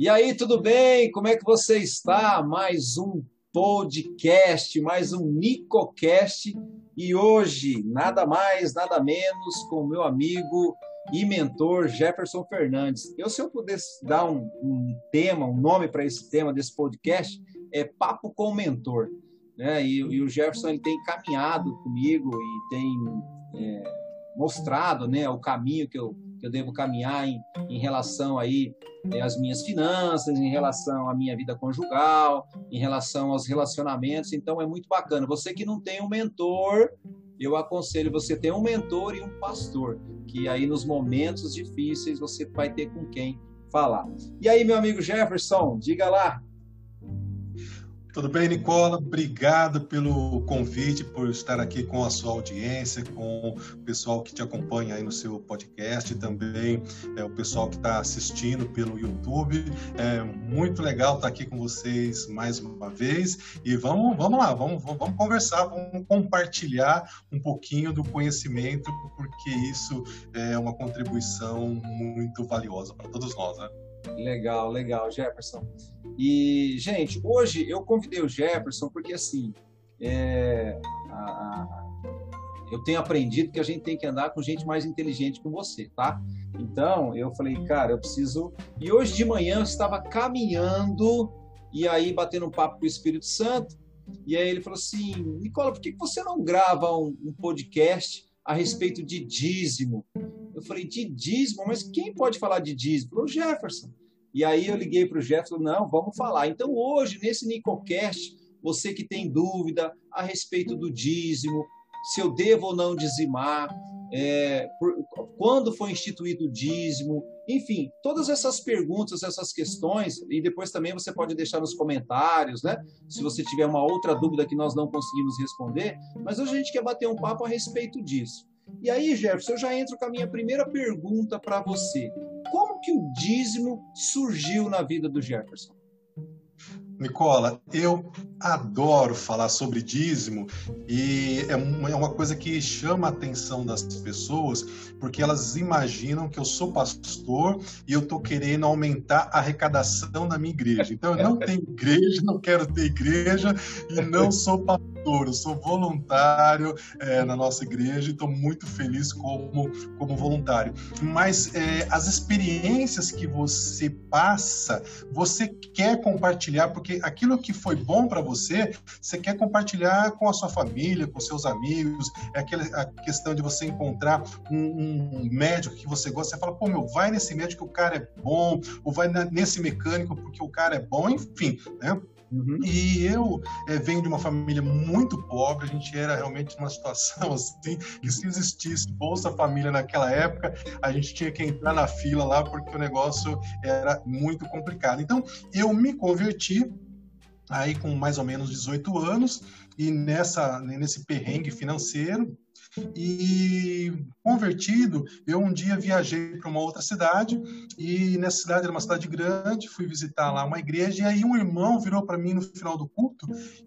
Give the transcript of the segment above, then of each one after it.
E aí, tudo bem? Como é que você está? Mais um podcast, mais um Nicocast. E hoje, nada mais, nada menos, com o meu amigo e mentor Jefferson Fernandes. Eu, se eu pudesse dar um, um tema, um nome para esse tema desse podcast, é Papo com o Mentor. Né? E, e, o Jefferson ele tem caminhado comigo e tem é, mostrado né, o caminho que eu, que eu devo caminhar em, em relação aí é, às minhas finanças, em relação à minha vida conjugal, em relação aos relacionamentos. Então é muito bacana. Você que não tem um mentor, eu aconselho você ter um mentor e um pastor, que aí nos momentos difíceis você vai ter com quem falar. E aí, meu amigo Jefferson, diga lá, tudo bem, Nicola? Obrigado pelo convite, por estar aqui com a sua audiência, com o pessoal que te acompanha aí no seu podcast, também é, o pessoal que está assistindo pelo YouTube. É muito legal estar aqui com vocês mais uma vez e vamos, vamos lá, vamos, vamos conversar, vamos compartilhar um pouquinho do conhecimento, porque isso é uma contribuição muito valiosa para todos nós, né? Legal, legal, Jefferson. E, gente, hoje eu convidei o Jefferson porque, assim, é, a, a, eu tenho aprendido que a gente tem que andar com gente mais inteligente que você, tá? Então, eu falei, cara, eu preciso. E hoje de manhã eu estava caminhando e aí batendo um papo com o Espírito Santo. E aí ele falou assim: Nicola, por que você não grava um, um podcast a respeito de dízimo? Eu falei, de dízimo? Mas quem pode falar de dízimo? Falou, Jefferson. E aí eu liguei para o Jefferson, não, vamos falar. Então hoje, nesse Nicocast, você que tem dúvida a respeito do dízimo, se eu devo ou não dizimar, é, por, quando foi instituído o dízimo, enfim, todas essas perguntas, essas questões, e depois também você pode deixar nos comentários, né? Se você tiver uma outra dúvida que nós não conseguimos responder, mas hoje a gente quer bater um papo a respeito disso. E aí, Jefferson, eu já entro com a minha primeira pergunta para você. Como que o dízimo surgiu na vida do Jefferson? Nicola, eu adoro falar sobre dízimo e é uma, é uma coisa que chama a atenção das pessoas porque elas imaginam que eu sou pastor e eu estou querendo aumentar a arrecadação da minha igreja. Então, eu não tenho igreja, não quero ter igreja e não sou pastor, eu sou voluntário é, na nossa igreja e estou muito feliz como, como voluntário. Mas é, as experiências que você passa, você quer compartilhar porque aquilo que foi bom para você, você quer compartilhar com a sua família, com seus amigos, é aquela a questão de você encontrar um, um médico que você gosta, você fala, pô, meu, vai nesse médico que o cara é bom, ou vai nesse mecânico porque o cara é bom, enfim, né? Uhum. E eu é, venho de uma família muito pobre, a gente era realmente numa situação assim, que se existisse Bolsa Família naquela época, a gente tinha que entrar na fila lá porque o negócio era muito complicado. Então, eu me converti aí com mais ou menos 18 anos e nessa nesse perrengue financeiro e convertido, eu um dia viajei para uma outra cidade e nessa cidade era uma cidade grande, fui visitar lá uma igreja e aí um irmão virou para mim no final do culto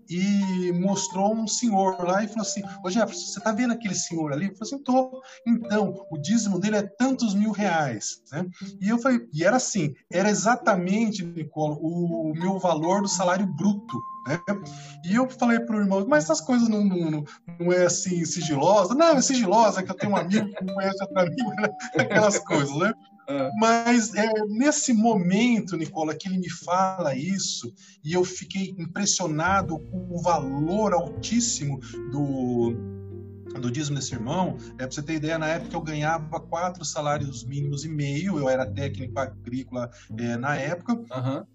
e mostrou um senhor lá e falou assim: Ô Jefferson, você está vendo aquele senhor ali? Eu falei assim: tô. Então, o dízimo dele é tantos mil reais. Né? E eu falei, e era assim: era exatamente, Nicolo, o meu valor do salário bruto. Né? E eu falei para o irmão, mas essas coisas não, não, não é assim sigilosa? Não, é sigilosa, que eu tenho um amigo que conhece outro amigo, né? aquelas coisas, né? É. Mas é, nesse momento, Nicola, que ele me fala isso, e eu fiquei impressionado com o valor altíssimo do, do dízimo desse irmão, é, para você ter ideia, na época eu ganhava quatro salários mínimos e meio, eu era técnico agrícola é, na época. Uhum.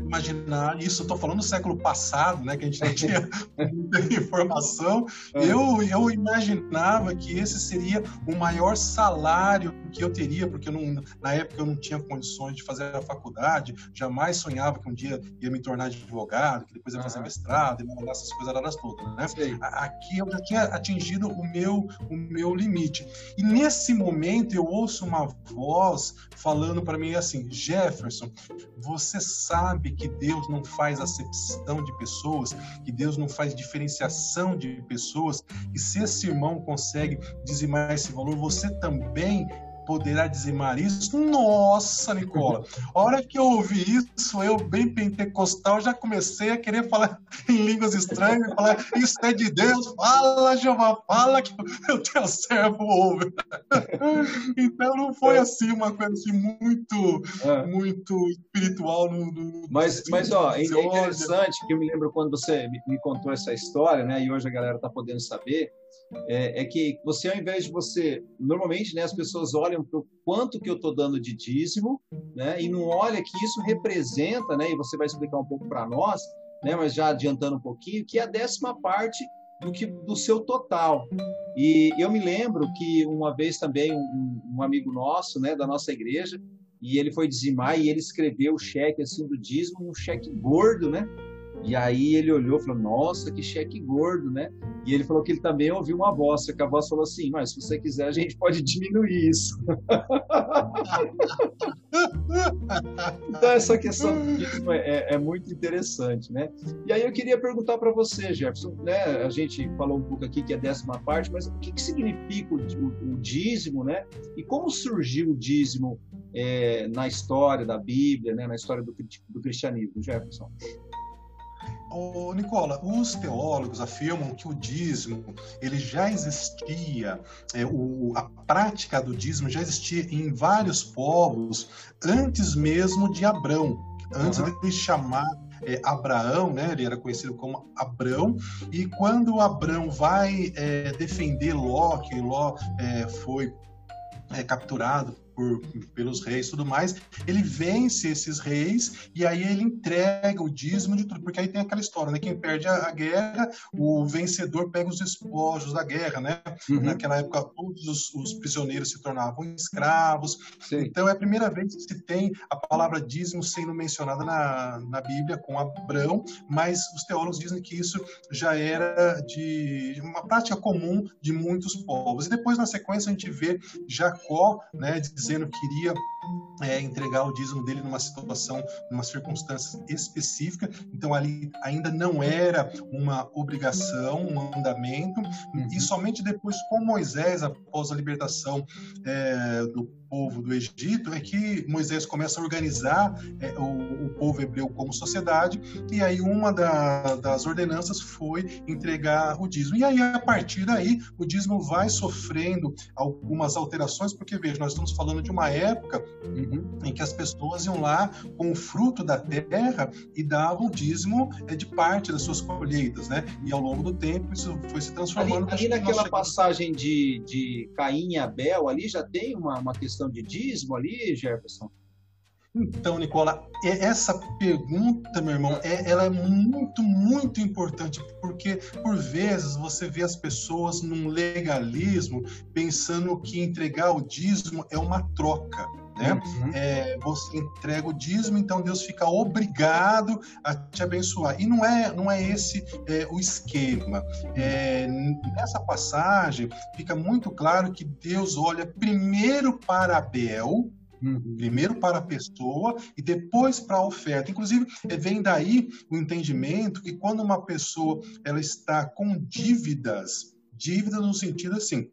Imaginar isso, estou falando do século passado, né, que a gente não tinha muita informação. Uhum. Eu, eu imaginava que esse seria o maior salário que eu teria, porque eu não, na época eu não tinha condições de fazer a faculdade, jamais sonhava que um dia ia me tornar advogado, que depois ia fazer uhum. mestrado, e essas coisas todas, né? Aqui eu já tinha atingido o meu, o meu limite. E nesse momento eu ouço uma voz falando para mim assim: Jefferson, você sabe que Deus não faz acepção de pessoas, que Deus não faz diferenciação de pessoas, e se esse irmão consegue dizimar esse valor, você também poderá dizimar isso? Nossa, Nicola, a hora que eu ouvi isso, eu, bem pentecostal, já comecei a querer falar em línguas estranhas, falar, isso é de Deus, fala, Jeová, fala que o teu servo ouve. Então não foi assim uma coisa assim muito, é. muito espiritual. No, no, mas, mas ó, é interessante que eu me lembro quando você me contou essa história, né? E hoje a galera está podendo saber é, é, que você, ao invés de você, normalmente, né, as pessoas olham para o quanto que eu estou dando de dízimo, né, e não olha que isso representa, né, e você vai explicar um pouco para nós, né, mas já adiantando um pouquinho, que é a décima parte do que do seu total. E eu me lembro que uma vez também um, um amigo nosso, né, da nossa igreja, e ele foi dizimar e ele escreveu o cheque assim do dízimo, um cheque gordo, né? E aí ele olhou e falou: Nossa, que cheque gordo, né? E ele falou que ele também ouviu uma voz, que a voz falou assim: Mas se você quiser, a gente pode diminuir isso. então, essa questão é, é, é, muito interessante, né? E aí eu queria perguntar para você, Jefferson, né? A gente falou um pouco aqui que é décima parte, mas o que, que significa o, o, o dízimo, né? E como surgiu o dízimo é, na história da Bíblia, né? Na história do, do cristianismo, Jefferson? Ô, Nicola, os teólogos afirmam que o dízimo ele já existia, é, o, a prática do dízimo já existia em vários povos antes mesmo de Abrão, antes uhum. de chamar é, Abraão, né? Ele era conhecido como Abrão. E quando Abrão vai é, defender Ló, que Ló é, foi é, capturado por, pelos reis e tudo mais, ele vence esses reis e aí ele entrega o dízimo de tudo, porque aí tem aquela história, né? Quem perde a, a guerra, o vencedor pega os espojos da guerra, né? Uhum. Naquela época, todos os, os, prisioneiros se tornavam escravos. Sim. Então é a primeira vez que se tem a palavra dízimo sendo mencionada na, na Bíblia com Abraão, mas os teólogos dizem que isso já era de uma prática comum de muitos povos. E depois, na sequência, a gente vê Jacó, né? Dizendo que iria é, entregar o dízimo dele numa situação, numa circunstância específica. Então ali ainda não era uma obrigação, um mandamento. Uhum. E somente depois com Moisés, após a libertação é, do povo do Egito, é que Moisés começa a organizar é, o, o, povo hebreu como sociedade. E aí uma da, das ordenanças foi entregar o dízimo. E aí a partir daí o dízimo vai sofrendo algumas alterações, porque veja, nós estamos falando de uma época uhum. em que as pessoas iam lá com o fruto da terra e davam dízimo é, de parte das suas colheitas, né? E ao longo do tempo isso foi se transformando. Ali, ali naquela passagem de, de Caim e Abel, ali já tem uma, uma questão de dízimo ali, Jefferson? Então, Nicola, essa pergunta, meu irmão, é, ela é muito, muito importante, porque por vezes você vê as pessoas num legalismo pensando que entregar o dízimo é uma troca. Né? Uhum. É, você entrega o dízimo, então Deus fica obrigado a te abençoar. E não é, não é esse é, o esquema. É, nessa passagem fica muito claro que Deus olha primeiro para Abel, Uhum. Primeiro para a pessoa e depois para a oferta. Inclusive, é, vem daí o entendimento que quando uma pessoa ela está com dívidas, dívidas no sentido assim,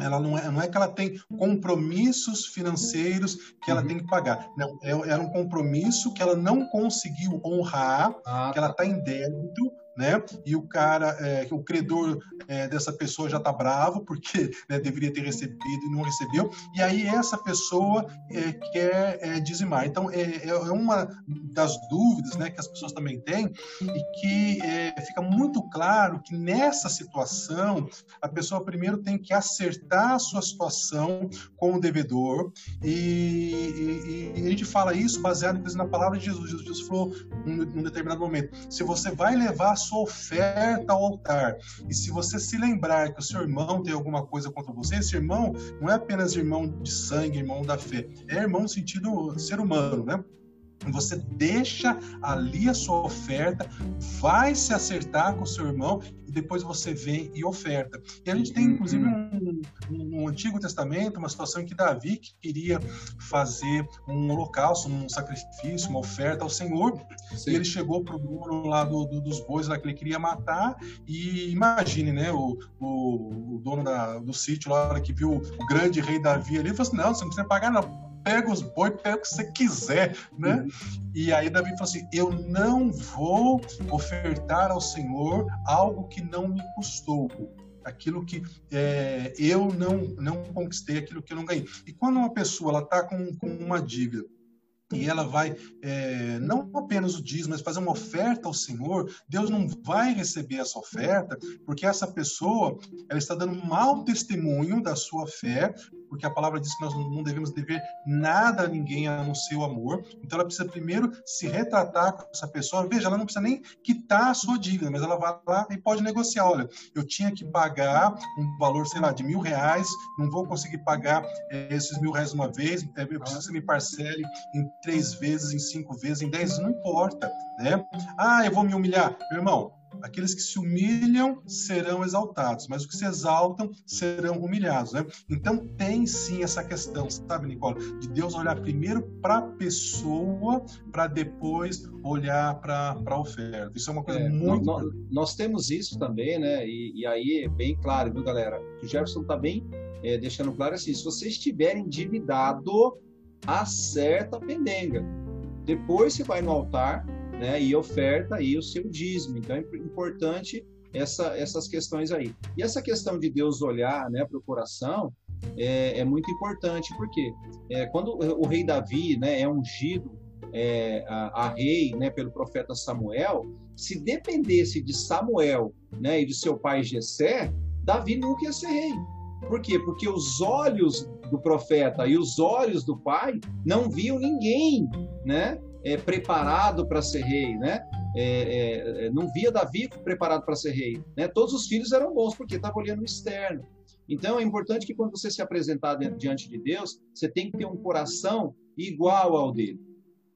ela não é, não é que ela tem compromissos financeiros que ela uhum. tem que pagar. Não, é, era um compromisso que ela não conseguiu honrar, ah, que ela está tá em débito, né? E o cara, é, o credor é, dessa pessoa já está bravo porque né, deveria ter recebido e não recebeu. E aí essa pessoa é, quer é, dizimar. Então é, é, é, uma das dúvidas, né, que as pessoas também têm e que fica muito claro que nessa situação a pessoa primeiro tem que acertar a sua situação com o devedor e, e, e a gente fala isso baseado na palavra de Jesus. Jesus falou num, num determinado momento: se você vai levar a sua oferta ao altar. E se você se lembrar que o seu irmão tem alguma coisa contra você, esse irmão não é apenas irmão de sangue, irmão da fé, é irmão no sentido ser humano, né? Você deixa ali a sua oferta, vai se acertar com o seu irmão e depois você vem e oferta. E a gente tem, inclusive, uhum. um, no Antigo Testamento, uma situação em que Davi queria fazer um holocausto, um sacrifício, uma oferta ao Senhor. Sim. E ele chegou para o dono lá do, do, dos bois lá que ele queria matar. E imagine, né, o, o, o dono da, do sítio lá que viu o grande rei Davi ali, falou assim: não, você não precisa pagar, não pega os boi, pega o que você quiser, né? Uhum. E aí Davi falou assim: eu não vou ofertar ao Senhor algo que não me custou aquilo que é, eu não não conquistei, aquilo que eu não ganhei. E quando uma pessoa ela está com, com uma dívida e ela vai é, não apenas o dízimo, mas fazer uma oferta ao Senhor, Deus não vai receber essa oferta, porque essa pessoa ela está dando um mau testemunho da sua fé, porque a palavra diz que nós não devemos dever nada a ninguém a não ser o amor. Então ela precisa primeiro se retratar com essa pessoa. Veja, ela não precisa nem quitar a sua dívida, mas ela vai lá e pode negociar. Olha, eu tinha que pagar um valor, sei lá, de mil reais, não vou conseguir pagar é, esses mil reais uma vez, é, eu preciso que você me parcele em três vezes, em cinco vezes, em dez, não importa, né? Ah, eu vou me humilhar. Meu irmão, Aqueles que se humilham serão exaltados, mas os que se exaltam serão humilhados. Né? Então tem sim essa questão, sabe, Nicole, de Deus olhar primeiro para a pessoa, para depois olhar para a oferta. Isso é uma coisa é, muito. Nós, nós, temos isso também, né? E, e, aí é bem claro, viu, galera? O Jefferson está bem é, deixando claro assim: se você estiver endividado, acerta a pendenga. Depois você vai no altar né, e oferta aí o seu dízimo. Então é importante essa, essas questões aí. E essa questão de Deus olhar né, para o coração é, é, muito importante, porque é, quando o rei Davi né, é ungido é, a, a, rei né, pelo profeta Samuel, se dependesse de Samuel né, e de seu pai Jessé, Davi nunca ia ser rei. Por quê? Porque os olhos do profeta e os olhos do pai não viam ninguém, né? É, preparado para ser rei, né? É, é, é, não via Davi preparado para ser rei. Né? Todos os filhos eram bons porque estavam olhando o externo. Então é importante que quando você se apresentar diante de Deus, você tem que ter um coração igual ao dele.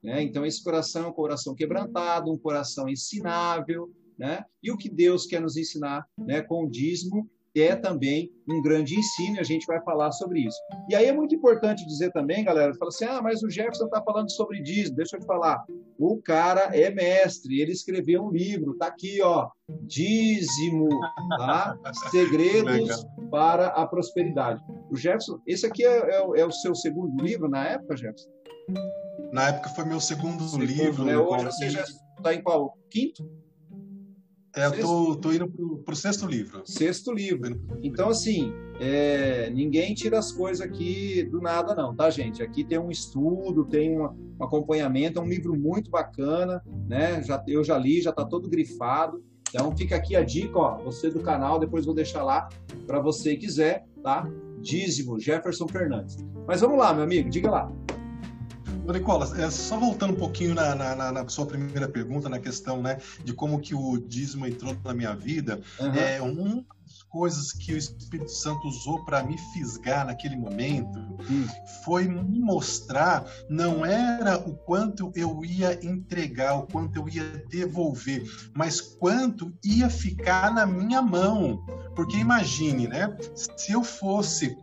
Né? Então esse coração é um coração quebrantado, um coração ensinável, né? E o que Deus quer nos ensinar, né? Com o dízimo é também um grande ensino, e a gente vai falar sobre isso. E aí é muito importante dizer também, galera, fala assim, ah, mas o Jefferson está falando sobre dízimo, deixa eu te falar, o cara é mestre, ele escreveu um livro, tá aqui, ó, dízimo, tá? Segredos para a prosperidade. O Jefferson, esse aqui é, é, é, o seu segundo livro na época, Jefferson? Na época foi meu segundo, segundo livro. Né? Hoje você já está em qual? Quinto? É, eu tô, tô indo pro, pro sexto livro. Sexto livro. Então, assim, é, ninguém tira as coisas aqui do nada, não, tá, gente? Aqui tem um estudo, tem um, um acompanhamento, é um livro muito bacana, né? Já, eu já li, já tá todo grifado. Então, fica aqui a dica, ó, você do canal, depois vou deixar lá para você quiser, tá? Dízimo, Jefferson Fernandes. Mas vamos lá, meu amigo, diga lá. Nicola, é, só voltando um pouquinho na, na, na, sua primeira pergunta, na questão né, de como que o dízimo entrou na minha vida, uhum. é uma das coisas que o Espírito Santo usou para me fisgar naquele momento uhum. foi me mostrar, não era o quanto eu ia entregar, o quanto eu ia devolver, mas quanto ia ficar na minha mão. Porque imagine, né? Se eu fosse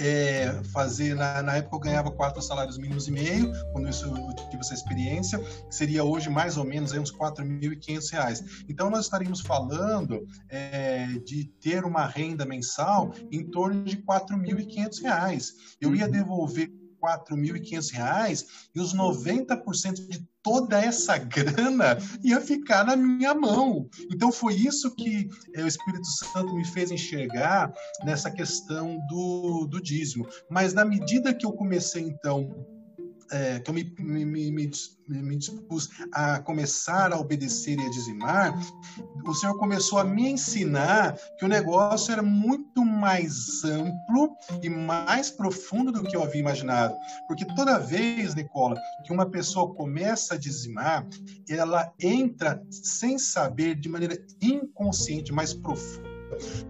é, fazer, na, na, época eu ganhava quatro salários mínimos e meio, quando isso, eu tive essa experiência, que seria hoje mais ou menos aí, uns 4.500 reais. Então nós estaríamos falando é, de ter uma renda mensal em torno de 4.500 reais. Eu ia uhum. devolver 4.500 reais e os 90% de toda essa grana ia ficar na minha mão. Então foi isso que é, o Espírito Santo me fez enxergar nessa questão do, do dízimo. Mas na medida que eu comecei então é, que eu me, me, me, me, dispus a começar a obedecer e a dizimar, o Senhor começou a me ensinar que o negócio era muito mais amplo e mais profundo do que eu havia imaginado. Porque toda vez, Nicola, que uma pessoa começa a dizimar, ela entra sem saber, de maneira inconsciente, mais profunda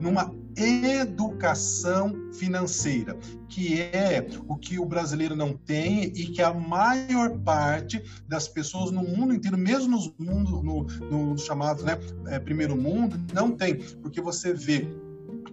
numa educação financeira, que é o que o brasileiro não tem e que a maior parte das pessoas no mundo inteiro, mesmo nos mundo, no, no chamado né, é, primeiro mundo, não tem, porque você vê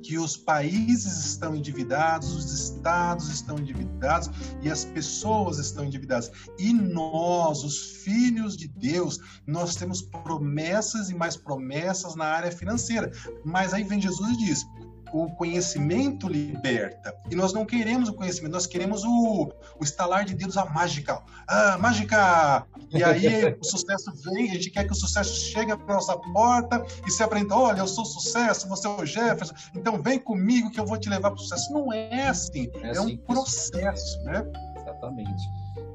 que os países estão endividados, os estados estão endividados e as pessoas estão endividadas. E nós, os filhos de Deus, nós temos promessas e mais promessas na área financeira. Mas aí vem Jesus e diz: o conhecimento liberta. E nós não queremos o conhecimento, nós queremos o, o estalar de dedos, a mágica. Ah, mágica! E aí o sucesso vem, a gente quer que o sucesso chegue à nossa porta e se aprenda, olha, eu sou sucesso, você é o Jefferson, então vem comigo que eu vou te levar para o sucesso. Não é assim, é, é assim um processo, né? Exatamente,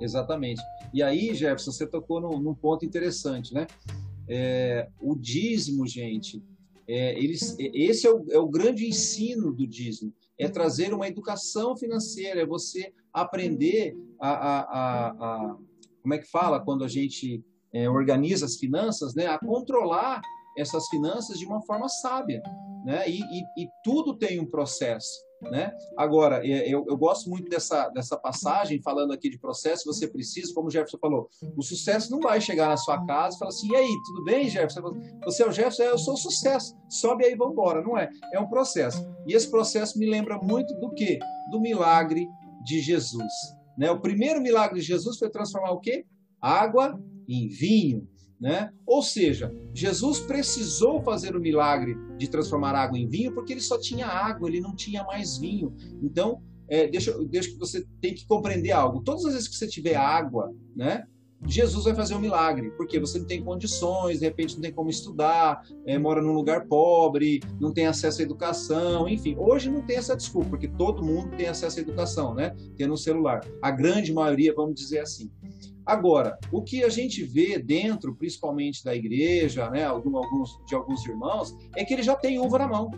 exatamente. E aí, Jefferson, você tocou num, num ponto interessante, né? É, o dízimo, gente, é, eles, esse é o, é o grande ensino do dízimo, é trazer uma educação financeira, é você aprender a, a, a, a como é que fala quando a gente é, organiza as finanças, né, a controlar essas finanças de uma forma sábia, né, e, e, e tudo tem um processo. Né? Agora, é, eu, eu, gosto muito dessa, dessa passagem, falando aqui de processo, você precisa, como o Jefferson falou, o sucesso não vai chegar na sua casa e falar assim, e aí, tudo bem, Jefferson? Você é o Jefferson? É, eu sou o sucesso, sobe aí, vamos embora, não é? É um processo. E esse processo me lembra muito do quê? Do milagre de Jesus. Né? O primeiro milagre de Jesus foi transformar o quê? Água em vinho. Né? Ou seja, Jesus precisou fazer o milagre de transformar água em vinho porque ele só tinha água, ele não tinha mais vinho. Então, é, deixa, deixa que você tem que compreender algo. Todas as vezes que você tiver água, né, Jesus vai fazer um milagre, porque você não tem condições, de repente não tem como estudar, é, mora num lugar pobre, não tem acesso à educação, enfim. Hoje não tem essa desculpa, porque todo mundo tem acesso à educação, né? Tendo um celular. A grande maioria, vamos dizer assim. Agora, o que a gente vê dentro, principalmente da igreja, né, alguns, de alguns irmãos, é que ele já tem uva na mão.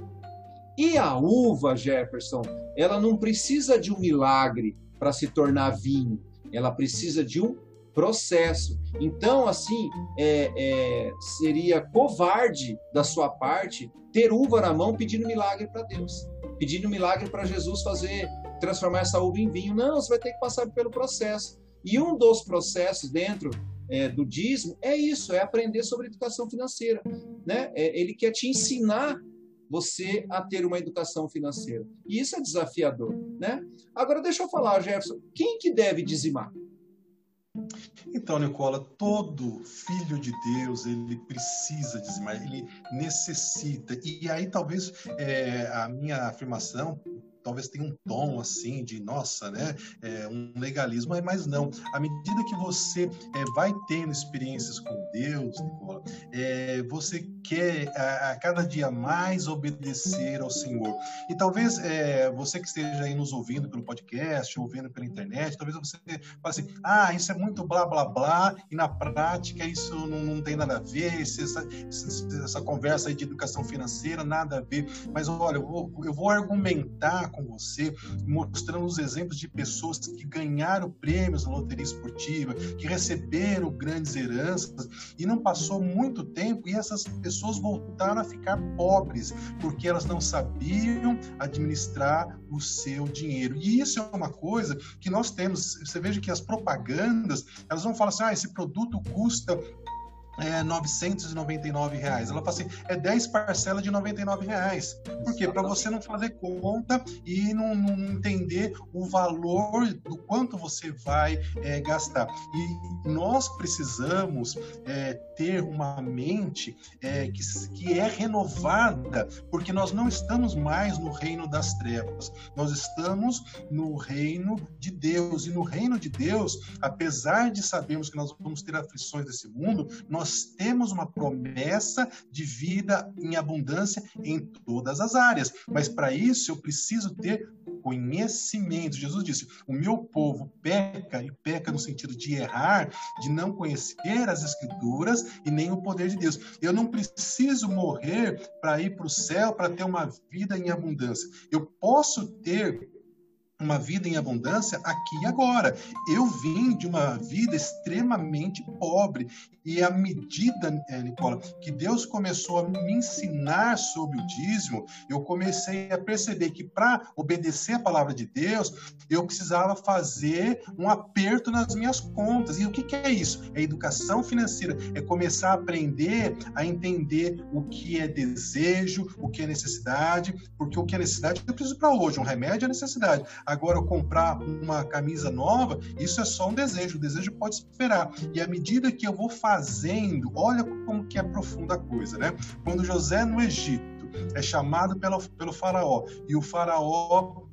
E a uva, Jefferson, ela não precisa de um milagre para se tornar vinho, ela precisa de um processo. Então, assim, é, é, seria covarde da sua parte ter uva na mão pedindo milagre para Deus, pedindo milagre para Jesus fazer, transformar essa uva em vinho. Não, você vai ter que passar pelo processo. E um dos processos dentro é, do dízimo é isso, é aprender sobre educação financeira. Né? É, ele quer te ensinar você a ter uma educação financeira. E isso é desafiador. Né? Agora, deixa eu falar, Jefferson, quem que deve dizimar? Então, Nicola, todo filho de Deus, ele precisa dizimar, ele necessita. E aí, talvez, é, a minha afirmação talvez tenha um tom assim de nossa, né, é, um legalismo, mas não. À medida que você é, vai tendo experiências com Deus, Nicola, é, você quer a, a, cada dia mais obedecer ao Senhor. E talvez é, você que esteja aí nos ouvindo pelo podcast, ouvindo pela internet, talvez você fale assim, ah, isso é muito blá blá blá, e na prática isso não, não tem nada a ver, essa, essa conversa aí de educação financeira, nada a ver. Mas olha, eu vou, eu vou argumentar com você, mostrando os exemplos de pessoas que ganharam prêmios na loteria esportiva, que receberam grandes heranças, e não passou muito tempo e essas pessoas voltaram a ficar pobres, porque elas não sabiam administrar o seu dinheiro. E isso é uma coisa que nós temos. Você veja que as propagandas, elas vão falar assim: ah, esse produto custa é, 999 reais. Ela fala assim, é 10 parcelas de 99 reais. Por quê? Para você não fazer conta e não, não, entender o valor do quanto você vai é, gastar. E nós precisamos é, ter uma mente é, que, que é renovada, porque nós não estamos mais no reino das trevas, nós estamos no reino de Deus. E no reino de Deus, apesar de sabermos que nós vamos ter aflições desse mundo, nós nós temos uma promessa de vida em abundância em todas as áreas. Mas para isso eu preciso ter conhecimento. Jesus disse: O meu povo peca, e peca no sentido de errar, de não conhecer as Escrituras e nem o poder de Deus. Eu não preciso morrer para ir para o céu, para ter uma vida em abundância. Eu posso ter uma vida em abundância aqui e agora. Eu vim de uma vida extremamente pobre e à medida, eh, Nicola, que Deus começou a me ensinar sobre o dízimo, eu comecei a perceber que para obedecer a palavra de Deus, eu precisava fazer um aperto nas minhas contas. E o que, que é isso? É educação financeira, é começar a aprender a entender o que é desejo, o que é necessidade, porque o que é necessidade eu preciso para hoje, um remédio é necessidade. Agora, eu comprar uma camisa nova, isso é só um desejo, o desejo pode esperar. E à medida que eu vou fazendo, olha como que é profunda a coisa, né? Quando José no Egito é chamado pelo, pelo faraó e o faraó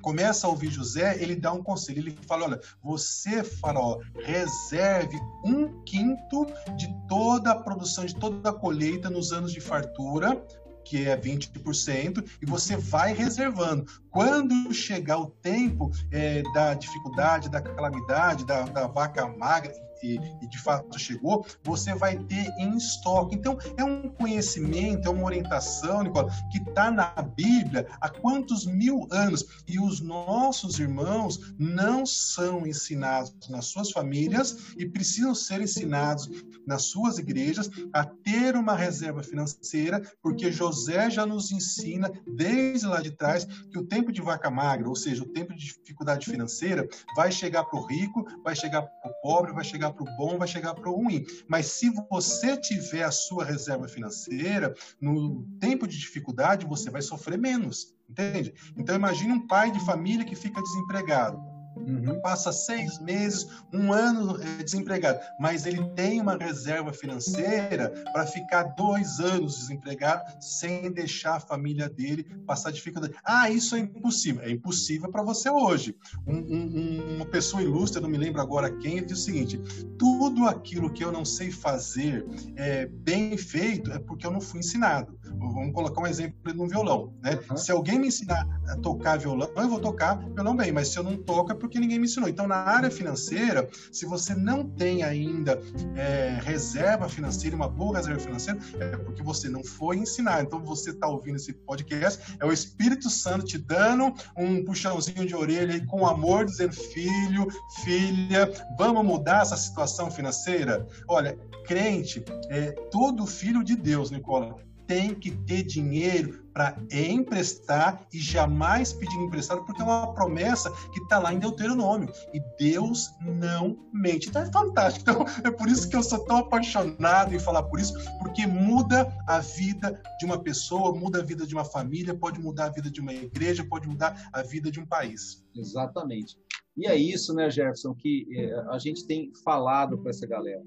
começa a ouvir José, ele dá um conselho. Ele fala: Olha, você, faraó, reserve um quinto de toda a produção, de toda a colheita nos anos de fartura que é 20%, e você vai reservando. Quando chegar o tempo é, da dificuldade, da calamidade, da, da vaca magra, e, e, de fato chegou, você vai ter em estoque. Então, é um conhecimento, é uma orientação, Nicola, que está na Bíblia há quantos mil anos. E os nossos irmãos não são ensinados nas suas famílias e precisam ser ensinados nas suas igrejas a ter uma reserva financeira, porque José já nos ensina desde lá de trás que o tempo de vaca magra, ou seja, o tempo de dificuldade financeira, vai chegar para o rico, vai chegar para o pobre, vai chegar para o bom, vai chegar para o ruim. Mas se você tiver a sua reserva financeira, no tempo de dificuldade, você vai sofrer menos. Entende? Então imagine um pai de família que fica desempregado Uhum. Passa seis meses, um ano é, desempregado, mas ele tem uma reserva financeira para ficar dois anos desempregado sem deixar a família dele passar dificuldade. Ah, isso é impossível. É impossível para você hoje. Um, um, uma pessoa ilustre, não me lembro agora quem, diz o seguinte: tudo aquilo que eu não sei fazer é, bem feito é porque eu não fui ensinado. Vamos colocar um exemplo no violão. Né? Uhum. Se alguém me ensinar a tocar violão, eu vou tocar violão bem, mas se eu não toco é porque ninguém me ensinou. Então, na área financeira, se você não tem ainda é, reserva financeira, uma boa reserva financeira, é porque você não foi ensinar. Então, você está ouvindo esse podcast, é o Espírito Santo te dando um puxãozinho de orelha aí, com amor, dizendo: filho, filha, vamos mudar essa situação financeira? Olha, crente é todo filho de Deus, Nicola tem que ter dinheiro para emprestar e jamais pedir emprestado, porque é uma promessa que está lá em Deuteronômio. E Deus não mente. Então é fantástico. Então é por isso que eu sou tão apaixonado em falar por isso, porque muda a vida de uma pessoa, muda a vida de uma família, pode mudar a vida de uma igreja, pode mudar a vida de um país. Exatamente. E é isso, né, Jefferson, que é, a gente tem falado para essa galera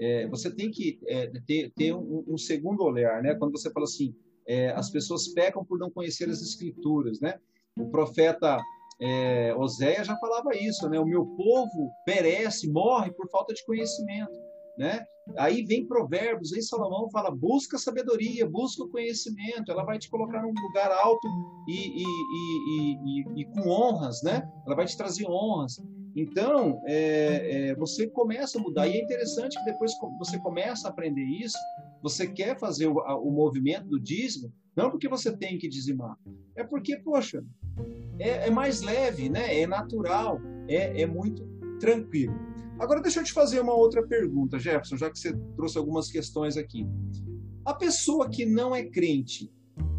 é, você tem que é, ter, ter um, um, segundo olhar, né? Quando você fala assim, é, as pessoas pecam por não conhecer as escrituras, né? O profeta é, Oséia já falava isso, né? O meu povo perece, morre por falta de conhecimento, né? Aí vem Provérbios, aí Salomão fala: busca sabedoria, busca o conhecimento, ela vai te colocar num lugar alto e, e, e, e, com honras, né? Ela vai te trazer honras. Então, é, é, você começa a mudar. E é interessante que depois você começa a aprender isso, você quer fazer o, o movimento do dízimo, não porque você tem que dizimar, é porque, poxa, é, é mais leve, né? é natural, é, é muito tranquilo. Agora, deixa eu te fazer uma outra pergunta, Jefferson, já que você trouxe algumas questões aqui. A pessoa que não é crente,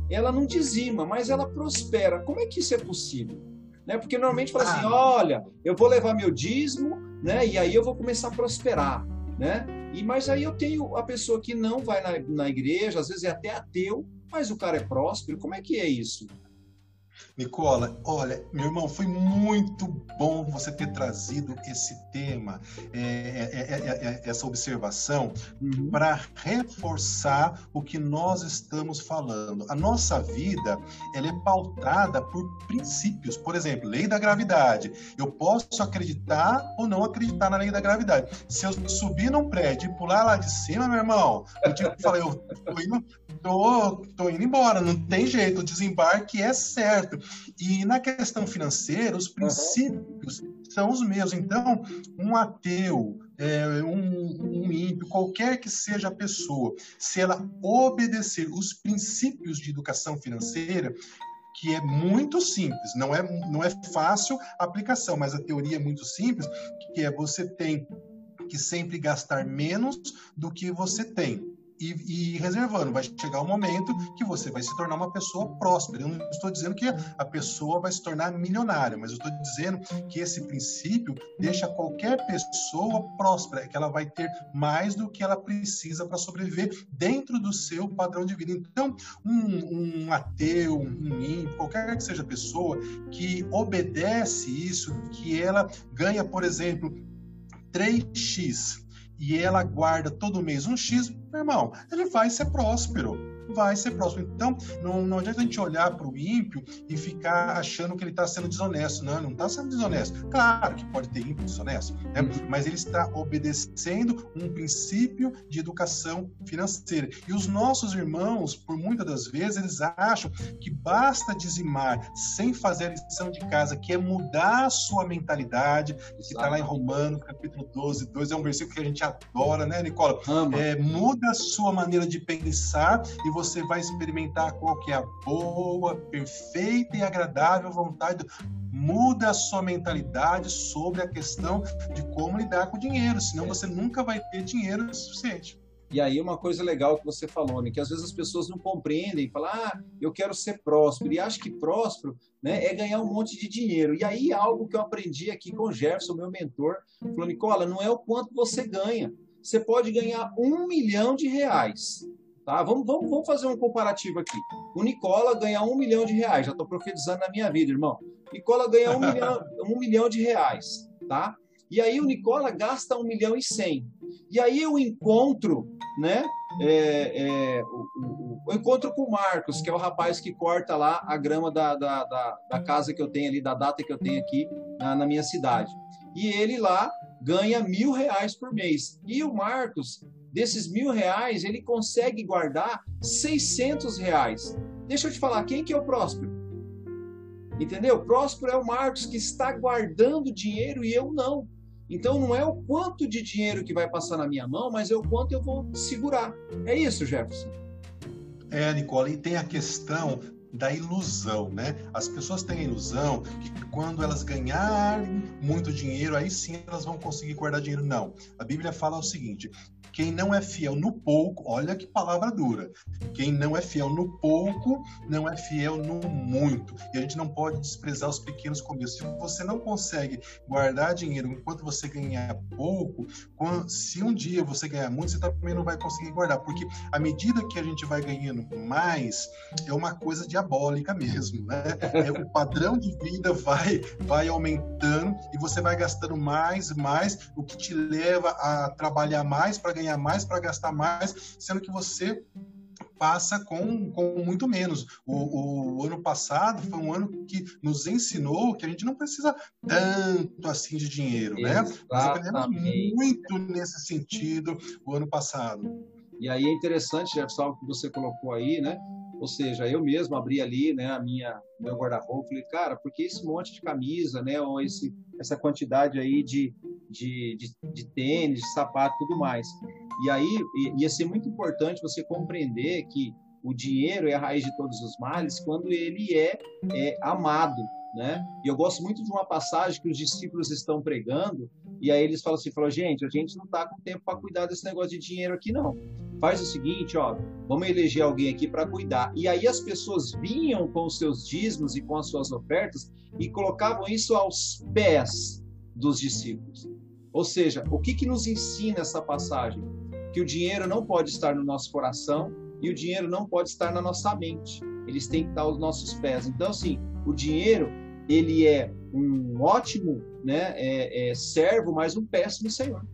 ela não dizima, mas ela prospera. Como é que isso é possível? Né? Porque normalmente fala assim, ah. olha, eu vou levar meu dízimo, né? E aí eu vou começar a prosperar, né? E mas aí eu tenho a pessoa que não vai na, na igreja, às vezes é até ateu, mas o cara é próspero. Como é que é isso? Nicola, olha, meu irmão, foi muito bom você ter trazido esse tema, é, é, é, essa observação, uhum. para reforçar o que nós estamos falando. A nossa vida, ela é pautada por princípios. Por exemplo, lei da gravidade. Eu posso acreditar ou não acreditar na lei da gravidade. Se eu subir num prédio e pular lá de cima, meu irmão, eu tipo falei, eu tô indo, tô, tô indo embora, não tem jeito, o desembarque é certo. E na questão financeira, os princípios uhum. são os mesmos. Então, um ateu, é, um, um ímpio, qualquer que seja a pessoa, se ela obedecer os princípios de educação financeira, que é muito simples, não é, não é fácil a aplicação, mas a teoria é muito simples, que é você tem que sempre gastar menos do que você tem e, e, reservando. Vai chegar um momento que você vai se tornar uma pessoa próspera. Eu não estou dizendo que a pessoa vai se tornar milionária, mas eu estou dizendo que esse princípio deixa qualquer pessoa próspera, que ela vai ter mais do que ela precisa para sobreviver dentro do seu padrão de vida. Então, um, um ateu, um ímpio, qualquer que seja a pessoa que obedece isso, que ela ganha, por exemplo, 3x e ela guarda todo mês um X, meu irmão, ele vai ser próspero vai ser próximo. Então, não, não adianta a gente olhar para o ímpio e ficar achando que ele está sendo desonesto. Não, não está sendo desonesto. Claro que pode ter ímpio desonesto, né? mas ele está obedecendo um princípio de educação financeira. E os nossos irmãos, por muitas das vezes, eles acham que basta dizimar sem fazer a lição de casa, que é mudar a sua mentalidade, que está lá em Romanos, capítulo 12, 2, é um versículo que a gente adora, né, Nicola? É, muda a sua maneira de pensar e você você vai experimentar qual que é a boa, perfeita e agradável vontade. Muda a sua mentalidade sobre a questão de como lidar com o dinheiro, senão você nunca vai ter dinheiro suficiente. E aí uma coisa legal que você falou, né, que às vezes as pessoas não compreendem, falam, ah, eu quero ser próspero, e acho que próspero né, é ganhar um monte de dinheiro. E aí algo que eu aprendi aqui com o Jefferson, meu mentor, falou, Nicola, não é o quanto você ganha. Você pode ganhar um milhão de reais, Tá? Vamos, vamos, vamos fazer um comparativo aqui. O Nicola ganha um milhão de reais. Já estou profetizando na minha vida, irmão. Nicola ganha um milhão, um milhão de reais. Tá? E aí o Nicola gasta um milhão e cem. E aí eu encontro, né? É, é, o, o, o, encontro com o Marcos, que é o rapaz que corta lá a grama da, da, da, da casa que eu tenho ali, da data que eu tenho aqui na, na minha cidade. E ele lá ganha mil reais por mês. E o Marcos desses mil reais, ele consegue guardar 600 reais. Deixa eu te falar, quem que é o próspero? Entendeu? Próspero é o Marcos que está guardando dinheiro e eu não. Então não é o quanto de dinheiro que vai passar na minha mão, mas é o quanto eu vou segurar. É isso, Jefferson. É, Nicole, e tem a questão da ilusão, né? As pessoas têm a ilusão que quando elas ganharem muito dinheiro, aí sim elas vão conseguir guardar dinheiro. Não. A Bíblia fala o seguinte: quem não é fiel no pouco, olha que palavra dura. Quem não é fiel no pouco, não é fiel no muito. E a gente não pode desprezar os pequenos começos. Se você não consegue guardar dinheiro enquanto você ganhar pouco, se um dia você ganhar muito, você também não vai conseguir guardar. Porque à medida que a gente vai ganhando mais, é uma coisa diabólica mesmo, né? É, o padrão de vida vai, vai aumentando e você vai gastando mais, mais, o que te leva a trabalhar mais para ganhar mais, para gastar mais, sendo que você passa com, com muito menos. O, o, ano passado foi um ano que nos ensinou que a gente não precisa tanto assim de dinheiro, Exatamente. né? Nós aprendemos muito nesse sentido o ano passado. E aí é interessante, Jefferson, que você colocou aí, né? Ou seja, eu mesmo abri ali, né, a minha meu guarda-roupa, falei, cara, por que esse monte de camisa, né, ou esse essa quantidade aí de, de, de, de tênis, de sapato, tudo mais. E aí ia ser muito importante você compreender que o dinheiro é a raiz de todos os males quando ele é, é amado, né? E eu gosto muito de uma passagem que os discípulos estão pregando e aí eles falam assim, falam, gente, a gente não está com tempo para cuidar desse negócio de dinheiro aqui não faz o seguinte, ó, vamos eleger alguém aqui para cuidar. E aí as pessoas vinham com os seus dízimos e com as suas ofertas e colocavam isso aos pés dos discípulos. Ou seja, o que, que nos ensina essa passagem? Que o dinheiro não pode estar no nosso coração e o dinheiro não pode estar na nossa mente. Eles têm que estar aos nossos pés. Então, assim, o dinheiro ele é um ótimo né, é, é servo, mas um péssimo senhor.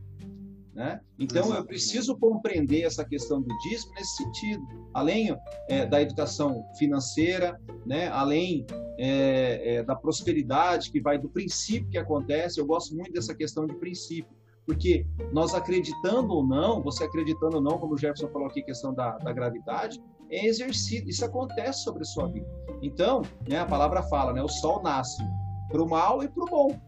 Né? Então, Exatamente. eu preciso compreender essa questão do dízimo nesse sentido, além é, da educação financeira, né? além é, é, da prosperidade que vai do princípio que acontece. Eu gosto muito dessa questão de princípio, porque nós acreditando ou não, você acreditando ou não, como o Jefferson falou aqui, questão da, da gravidade, é exercido, isso acontece sobre a sua vida. Então, né, a palavra fala, né, o sol nasce para o mal e para o bom.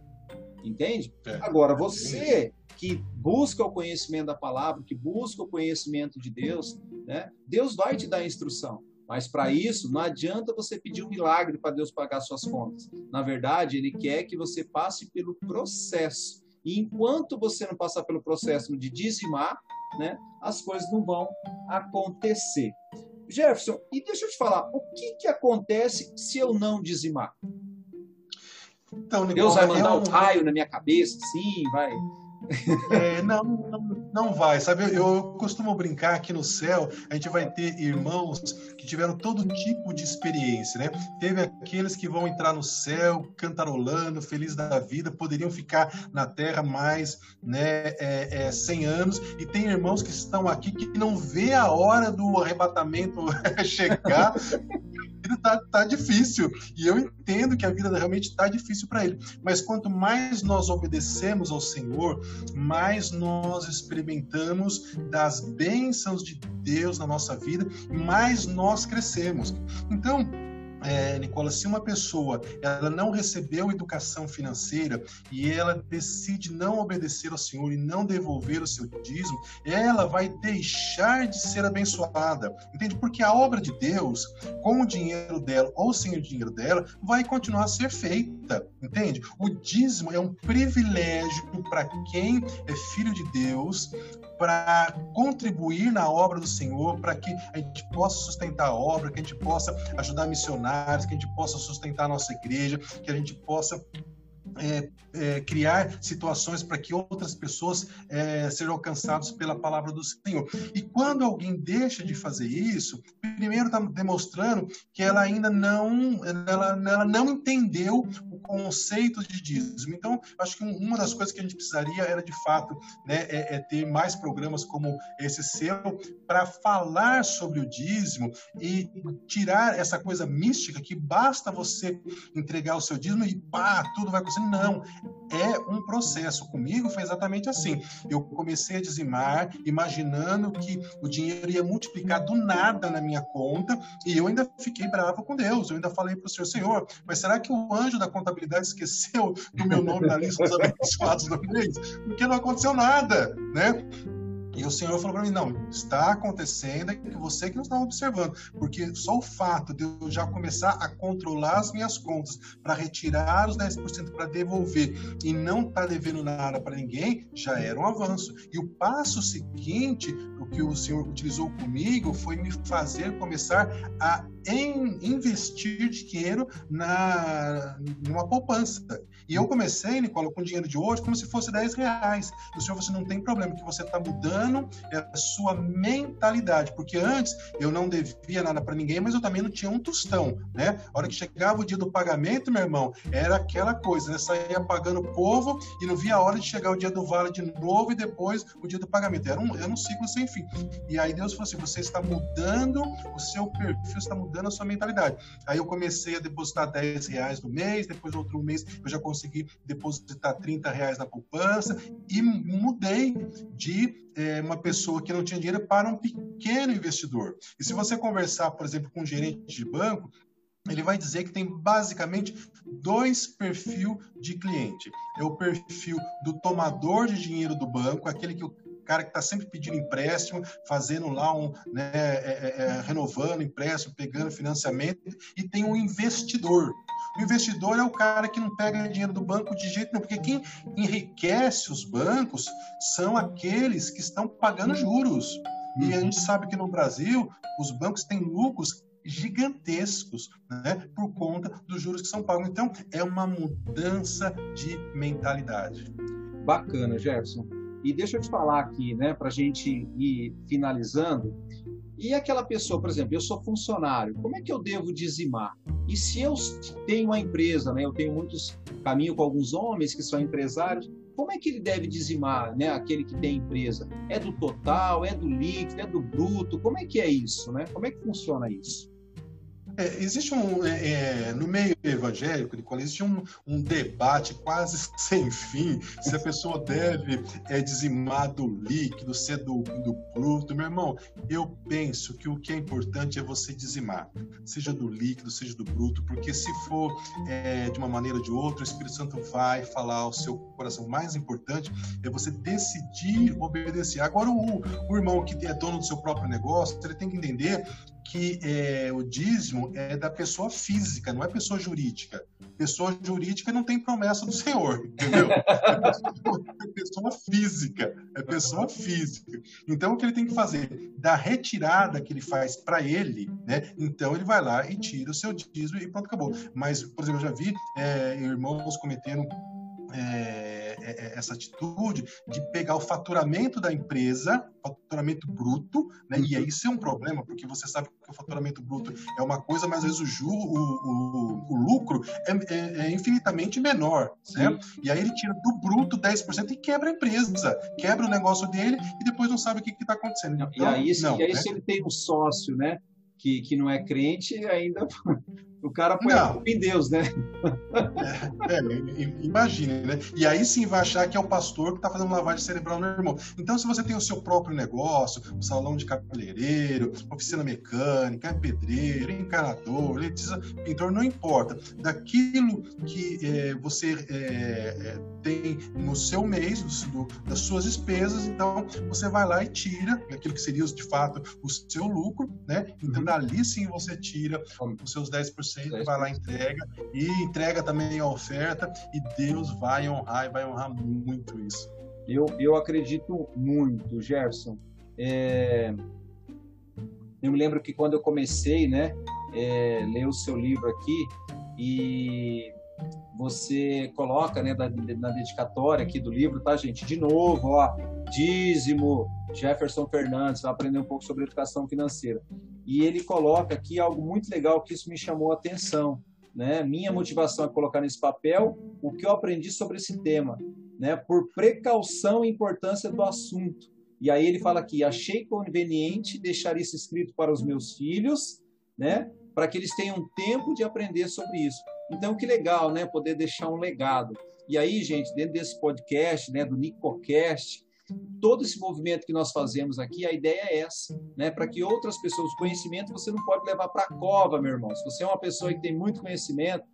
Entende? É. Agora, você que busca o conhecimento da palavra, que busca o conhecimento de Deus, né? Deus vai te dar instrução. Mas para isso, não adianta você pedir um milagre para Deus pagar suas contas. Na verdade, Ele quer que você passe pelo processo. E enquanto você não passar pelo processo de dizimar, né, as coisas não vão acontecer. Jefferson, e deixa eu te falar, o que, que acontece se eu não dizimar? Então, Deus vai mandar um raio na minha cabeça, sim, vai é, não, não, não, vai, sabe? Eu, eu, costumo brincar que no céu a gente vai ter irmãos que tiveram todo tipo de experiência, né? Teve aqueles que vão entrar no céu cantarolando, feliz da vida, poderiam ficar na terra mais né, é, é, 100 anos, e tem irmãos que estão aqui que não vê a hora do arrebatamento chegar vida tá, tá difícil. E eu entendo que a vida realmente tá difícil para ele. Mas quanto mais nós obedecemos ao Senhor, mais nós experimentamos das bênçãos de Deus na nossa vida, mais nós crescemos. Então, é, Nicola, se uma pessoa ela não recebeu educação financeira e ela decide não obedecer ao Senhor e não devolver o seu dízimo, ela vai deixar de ser abençoada. Entende? Porque a obra de Deus, com o dinheiro dela ou sem o dinheiro dela, vai continuar a ser feita. Entende? O dízimo é um privilégio para quem é filho de Deus, para contribuir na obra do Senhor, para que a gente possa sustentar a obra, que a gente possa ajudar missionários, que a gente possa sustentar a nossa igreja, que a gente possa é, é, criar situações para que outras pessoas é, sejam alcançadas pela palavra do Senhor. E quando alguém deixa de fazer isso, primeiro está demonstrando que ela ainda não, ela, ela não entendeu o conceito de dízimo. Então, acho que uma das coisas que a gente precisaria era, de fato, né, é, é ter mais programas como esse seu para falar sobre o dízimo e tirar essa coisa mística que basta você entregar o seu dízimo e pá, tudo vai acontecer. Não, é um processo. Comigo foi exatamente assim. Eu comecei a dizimar, imaginando que o dinheiro ia multiplicar do nada na minha conta, e eu ainda fiquei bravo com Deus. Eu ainda falei para o Senhor, Senhor, mas será que o anjo da contabilidade esqueceu do meu nome na lista dos abençoados do mês? Porque não aconteceu nada, né? E o Senhor falou para mim: não, está acontecendo, é que você que não estava observando, porque só o fato de eu já começar a controlar as minhas contas para retirar os 10% para devolver e não estar tá devendo nada para ninguém, já era um avanço. E o passo seguinte, o que o Senhor utilizou comigo, foi me fazer começar a investir dinheiro na, numa poupança. E eu comecei, Nicola, com dinheiro de hoje como se fosse 10 reais. O senhor falou assim, não tem problema, que você está mudando é a sua mentalidade. Porque antes eu não devia nada para ninguém, mas eu também não tinha um tostão, né? A hora que chegava o dia do pagamento, meu irmão, era aquela coisa, né? Saía pagando o povo e não via a hora de chegar o dia do vale de novo e depois o dia do pagamento. Era um, era um ciclo sem fim. E aí Deus falou assim, você está mudando o seu perfil, está mudando a sua mentalidade. Aí eu comecei a depositar 10 reais no mês, depois outro mês eu já consegui consegui depositar 30 reais na poupança e mudei de é, uma pessoa que não tinha dinheiro para um pequeno investidor. E se você conversar, por exemplo, com um gerente de banco, ele vai dizer que tem basicamente dois perfis de cliente. É o perfil do tomador de dinheiro do banco, aquele que o cara que está sempre pedindo empréstimo, fazendo lá um, né, é, é, é renovando empréstimo, pegando financiamento, e tem um investidor. O investidor é o cara que não pega dinheiro do banco de jeito nenhum, porque quem enriquece os bancos são aqueles que estão pagando juros. E a gente sabe que no Brasil os bancos têm lucros gigantescos, né, por conta dos juros que são pagos. Então, é uma mudança de mentalidade. Bacana, Jefferson. E deixa eu te falar aqui, né, para a gente ir finalizando. E aquela pessoa, por exemplo, eu sou funcionário, como é que eu devo dizimar? E se eu tenho uma empresa, né, eu tenho muitos caminho com alguns homens que são empresários, como é que ele deve dizimar, né, aquele que tem empresa? É do total, é do líquido, é do bruto? Como é que é isso, né? Como é que funciona isso? É, existe um, é, é, no meio evangélico, Nicola, existe um, um, debate quase sem fim se a pessoa deve é, dizimar do líquido, ser do, do bruto. Meu irmão, eu penso que o que é importante é você dizimar, seja do líquido, seja do bruto, porque se for é, de uma maneira ou de outra, o Espírito Santo vai falar ao seu coração. O mais importante é você decidir obedecer. Agora, o, o irmão que é dono do seu próprio negócio, ele tem que entender que é, o dízimo é da pessoa física, não é pessoa jurídica. Pessoa jurídica não tem promessa do Senhor, entendeu? É pessoa física, é pessoa física. Então, o que ele tem que fazer? Da retirada que ele faz para ele, né? Então, ele vai lá e tira o seu dízimo e pronto, acabou. Mas, por exemplo, eu já vi é, irmãos cometendo é, é, é, essa atitude de pegar o faturamento da empresa, faturamento bruto, né? E aí isso é um problema, porque você sabe que o faturamento bruto é uma coisa, mas às vezes o, ju, o, o, o lucro é, é, é, infinitamente menor, né? E aí ele tira do bruto 10% e quebra a empresa, quebra o negócio dele e depois não sabe o que está acontecendo. Então, e aí, não, e aí né? se ele tem um sócio, né? Que, que não é crente, ainda o cara põe não. a culpa em Deus, né? É, é, imagine, né? E aí sim vai achar que é o pastor que está fazendo lavagem cerebral no irmão. Então, se você tem o seu próprio negócio, um salão de cabeleireiro, oficina mecânica, pedreiro, encanador, eletricista, pintor, não importa. Daquilo que é, você é, é, tem no seu mês, do, das suas despesas, então você vai lá e tira aquilo que seria de fato o seu lucro, né? Então, uhum. dali sim você tira os seus 10% 10%, vai lá entrega e entrega também a oferta e Deus vai honrar e vai honrar muito isso. Eu, eu acredito muito, Gerson. É... Eu me lembro que quando eu comecei, né, é, ler o seu livro aqui e você coloca, né, na, na dedicatória aqui do livro, tá, gente? De novo, ó, dízimo, Jefferson Fernandes, vai aprender um pouco sobre educação financeira. E ele coloca aqui algo muito legal que isso me chamou a atenção. Né? Minha motivação é colocar nesse papel o que eu aprendi sobre esse tema, né? por precaução e importância do assunto. E aí ele fala aqui: achei conveniente deixar isso escrito para os meus filhos, né? para que eles tenham tempo de aprender sobre isso. Então, que legal, né? Poder deixar um legado. E aí, gente, dentro desse podcast, né, do NicoCast, todo esse movimento que nós fazemos aqui, a ideia é essa, né? Para que outras pessoas, conhecimento você não pode levar para a cova, meu irmão. Se você é uma pessoa que tem muito conhecimento,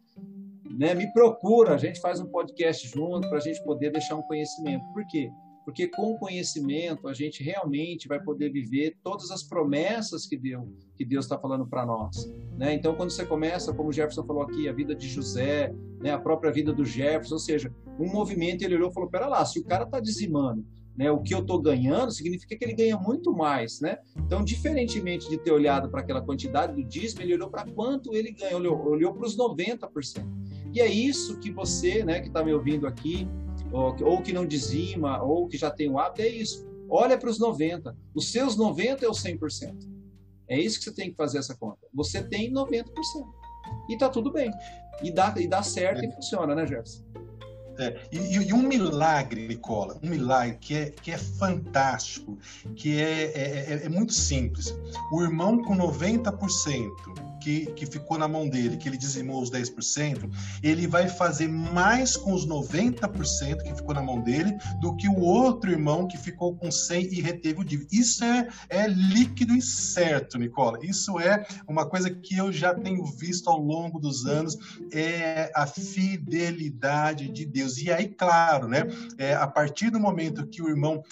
né? Me procura, a gente faz um podcast junto para a gente poder deixar um conhecimento. Por quê? Porque com conhecimento a gente realmente vai poder viver todas as promessas que Deus que Deus está falando para nós. Né? Então, quando você começa, como o Jefferson falou aqui, a vida de José, né? a própria vida do Jefferson, ou seja, um movimento ele olhou e falou: pera lá, se o cara está dizimando né, o que eu estou ganhando, significa que ele ganha muito mais. Né? Então, diferentemente de ter olhado para aquela quantidade do dízimo, ele olhou para quanto ele ganha, olhou, olhou para os 90%. E é isso que você, né, que está me ouvindo aqui, ou, ou, que não dizima, ou que já tem o hábito, é isso. Olha para os 90%. Os seus 90% é o 100%. É isso que você tem que fazer essa conta. Você tem 90%. E está tudo bem. E dá, e dá certo é. e funciona, né, Jefferson? É, e, e, um milagre, Nicola, um milagre que é, que é fantástico, que é, é, é, é muito simples. O irmão com 90%, que, que ficou na mão dele, que ele dizimou os 10%, ele vai fazer mais com os 90% que ficou na mão dele do que o outro irmão que ficou com 100 e reteve o dívida. Isso é, é líquido e certo, Nicola. Isso é uma coisa que eu já tenho visto ao longo dos anos, é a fidelidade de Deus. E aí, claro, né, é, a partir do momento que o irmão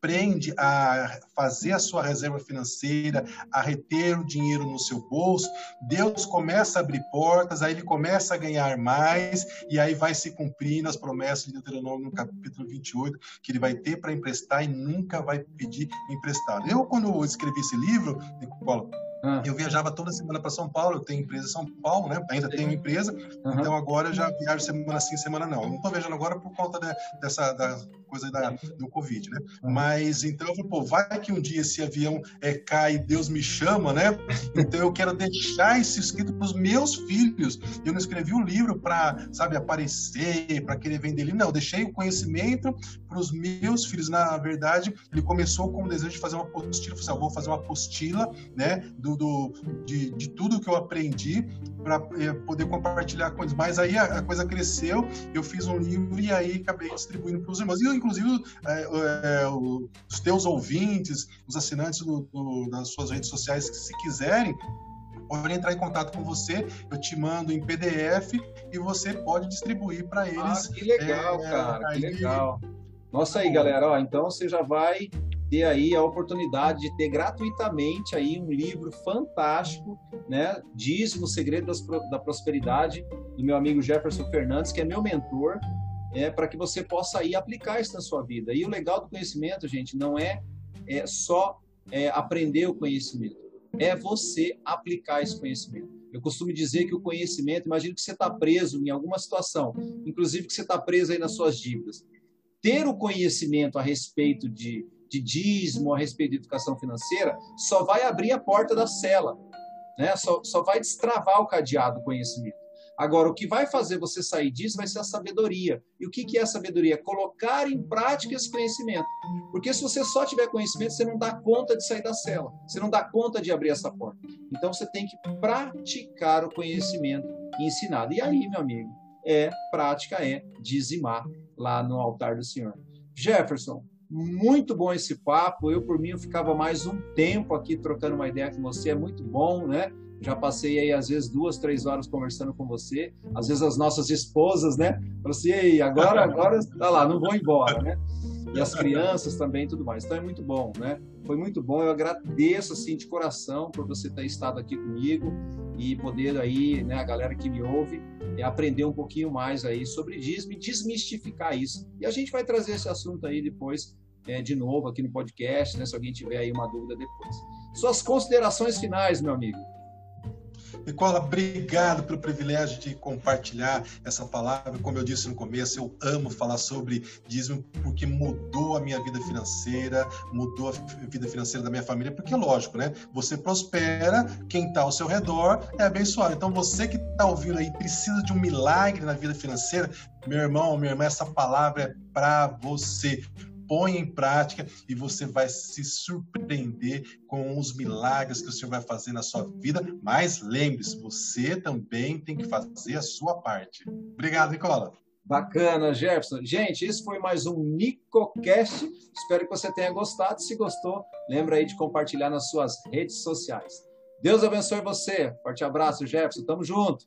aprende a fazer a sua reserva financeira, a reter o dinheiro no seu bolso, Deus começa a abrir portas, aí ele começa a ganhar mais, e aí vai se cumprindo as promessas de Deuteronômio no capítulo 28, que ele vai ter para emprestar e nunca vai pedir emprestado. Eu, quando escrevi esse livro, Nicola, ah. Eu viajava toda semana para São Paulo, eu tenho empresa em São Paulo, né? Ainda tenho empresa, uhum. então agora eu já viajo semana sim, semana não. Eu não estou viajando agora por conta de, dessa da coisa da, do Covid, né? Mas então eu falei, pô, vai que um dia esse avião é, cai e Deus me chama, né? Então eu quero deixar isso escrito para os meus filhos. Eu não escrevi um livro para, sabe, aparecer, para querer vender livro. Não, eu deixei o conhecimento para os meus filhos. Na verdade, ele começou com o desejo de fazer uma apostila. Eu falei, eu vou fazer uma apostila, né? Do do, de, de, tudo que eu aprendi para é, poder compartilhar com eles. Mas aí a, a, coisa cresceu, eu fiz um livro e aí acabei distribuindo para os irmãos. E inclusive, é, é, os teus ouvintes, os assinantes do, do, das suas redes sociais, que se quiserem, podem entrar em contato com você, eu te mando em PDF e você pode distribuir para eles. Ah, que legal, é, cara, aí... que legal. Nossa aí, galera, ó, então você já vai ter aí a oportunidade de ter gratuitamente aí um livro fantástico, né? Dízimo, Segredo da Prosperidade, do meu amigo Jefferson Fernandes, que é meu mentor, é, para que você possa aí aplicar isso na sua vida. E o legal do conhecimento, gente, não é, é só é, aprender o conhecimento, é você aplicar esse conhecimento. Eu costumo dizer que o conhecimento, imagina que você está preso em alguma situação, inclusive que você está preso aí nas suas dívidas. Ter o conhecimento a respeito de, de dízimo, a respeito de educação financeira, só vai abrir a porta da cela, né? só, só vai destravar o cadeado do conhecimento. Agora, o que vai fazer você sair disso vai ser a sabedoria. E o que, é a sabedoria? Colocar em prática esse conhecimento. Porque se você só tiver conhecimento, você não dá conta de sair da cela. Você não dá conta de abrir essa porta. Então, você tem que praticar o conhecimento ensinado. E aí, meu amigo, é prática, é dizimar lá no altar do Senhor. Jefferson, muito bom esse papo. Eu, por mim, eu ficava mais um tempo aqui trocando uma ideia com você. É muito bom, né? Já passei aí, às vezes, duas, três horas conversando com você. Às vezes, as nossas esposas, né? Falam assim, Ei, agora, agora, tá lá, não vou embora, né? E as crianças também, tudo mais. Então, é muito bom, né? Foi muito bom. Eu agradeço, assim, de coração por você ter estado aqui comigo e poder aí, né, a galera que me ouve, é, aprender um pouquinho mais aí sobre dízimo desmistificar isso. E a gente vai trazer esse assunto aí depois é, de novo aqui no podcast, né, se alguém tiver aí uma dúvida depois. Suas considerações finais, meu amigo. Nicola, obrigado pelo privilégio de compartilhar essa palavra. Como eu disse no começo, eu amo falar sobre dízimo porque mudou a minha vida financeira, mudou a vida financeira da minha família. Porque, lógico, né? Você prospera, quem está ao seu redor é abençoado. Então, você que está ouvindo aí precisa de um milagre na vida financeira, meu irmão, minha irmã, essa palavra é para você põe em prática e você vai se surpreender com os milagres que o Senhor vai fazer na sua vida. Mas lembre-se, você também tem que fazer a sua parte. Obrigado, Nicola. Bacana, Jefferson. Gente, esse foi mais um NicoCast. Espero que você tenha gostado. Se gostou, lembra aí de compartilhar nas suas redes sociais. Deus abençoe você. Forte abraço, Jefferson. Tamo junto.